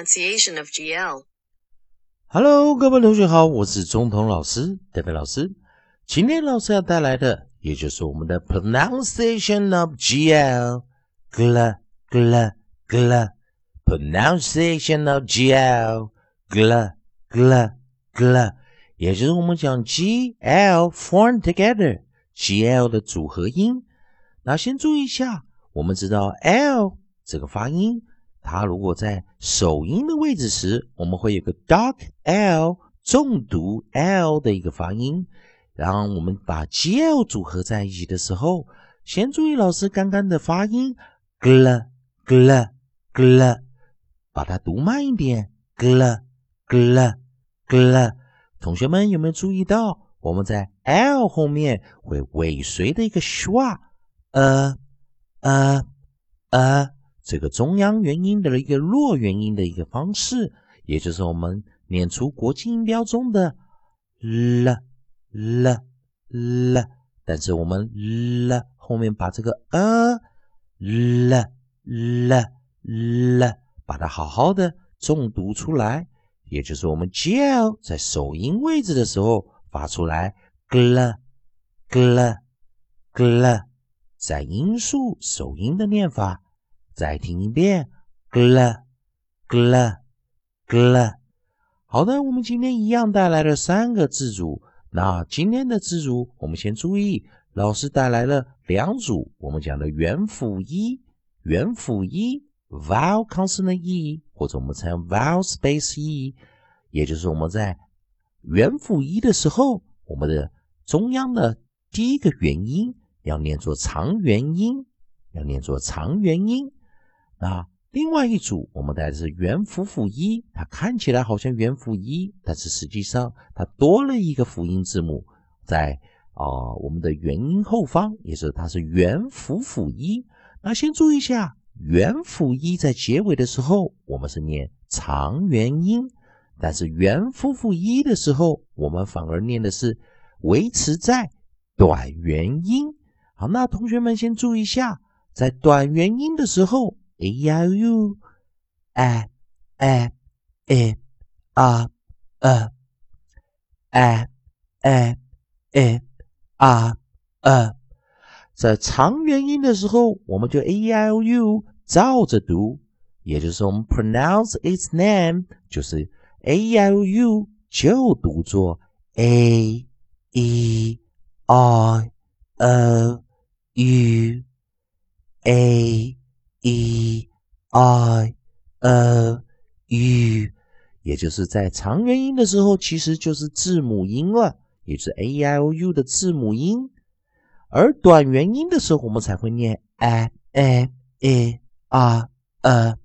pronunciation of GL. Hello，各位同学好，我是中童老师戴飞老师。今天老师要带来的，也就是我们的 pronunciation of GL。gl gl gl pronunciation of GL gl gl gl，也就是我们讲 GL form together GL 的组合音。那先注意一下，我们知道 L 这个发音，它如果在首音的位置时，我们会有个 dark L 重读 L 的一个发音。然后我们把 GL 组合在一起的时候，先注意老师刚刚的发音，gl gl gl，把它读慢一点，gl gl gl。同学们有没有注意到，我们在 L 后面会尾随的一个 schwa？呃呃呃，这个中央元音的一个弱元音的一个方式，也就是我们念出国际音标中的 l l l，但是我们 l 后面把这个 a l l l 把它好好的重读出来，也就是我们 g l 在首音位置的时候发出来 gl gl gl。在音素首音的念法，再听一遍，gl gl gl。好的，我们今天一样带来了三个字组。那今天的字组，我们先注意，老师带来了两组，我们讲的元辅一，元辅一 vowel consonant e，或者我们称 vowel space e，也就是我们在元辅一的时候，我们的中央的第一个元音。要念作长元音，要念作长元音。那另外一组，我们带的是元辅辅一，它看起来好像元辅一，但是实际上它多了一个辅音字母在啊我们的元音后方，也是它是元辅辅一。那先注意一下，元辅一在结尾的时候，我们是念长元音；但是元辅辅一的时候，我们反而念的是维持在短元音。好，那同学们先注意一下，在短元音的时候，a i O u a a e a a a a a a，在长元音的时候，我们就 a i O u 照着读，也就是我们 pronounce its name，就是 a i O u 就读作 a e i o。u a i o u，也就是在长元音的时候，其实就是字母音了，也是 a i o u 的字母音。而短元音的时候，我们才会念 a a e r a。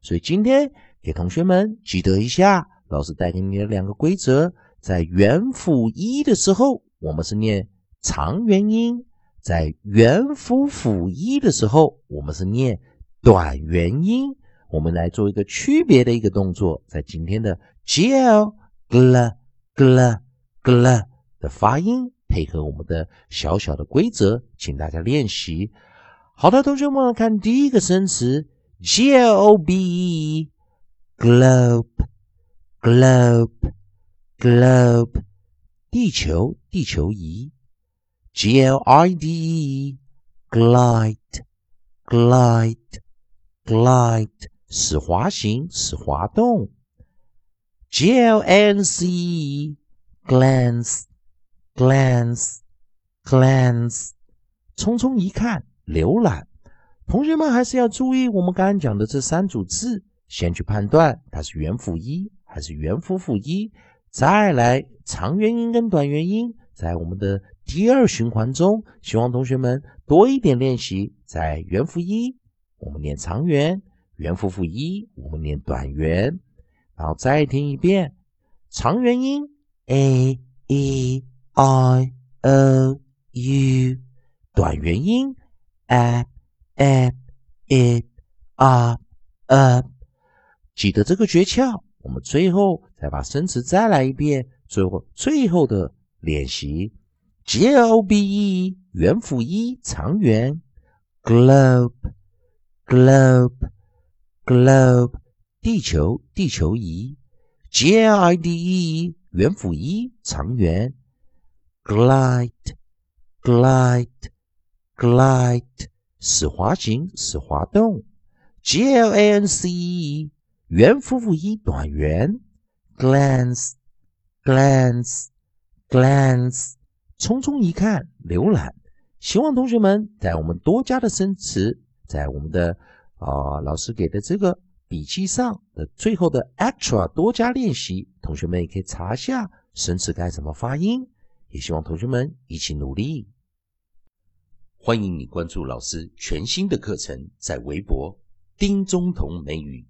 所以今天给同学们记得一下，老师带给你的两个规则：在元辅一的时候，我们是念长元音。在元辅辅一的时候，我们是念短元音。我们来做一个区别的一个动作，在今天的 g l gl gl gl 的发音，配合我们的小小的规则，请大家练习。好的，同学们看第一个生词 g l o b e globe globe globe 地球地球仪。G L I D E glide glide glide 使滑行使滑动。G L N C glance，glance，glance，匆匆一看浏览。同学们还是要注意我们刚刚讲的这三组字，先去判断它是元辅一还是元辅辅一，再来长元音跟短元音，在我们的。第二循环中，希望同学们多一点练习。在元辅一，我们念长元；元辅辅一，我们念短元。然后再听一遍长元音 a e i o u，短元音 a a e r a。记得这个诀窍，我们最后再把生词再来一遍。最后，最后的练习。G L B E 元辅一长元，globe globe globe 地球，地球仪；G L I D E，圆辅一，长圆；Glide，Glide，Glide，使滑行，使滑动；G L A N C E，圆辅辅仪，短圆；Glance，Glance，Glance，匆匆一看，浏览。希望同学们在我们多加的生词，在我们的啊老师给的这个笔记上的最后的 extra 多加练习，同学们也可以查一下生词该怎么发音。也希望同学们一起努力。欢迎你关注老师全新的课程，在微博丁中同美语。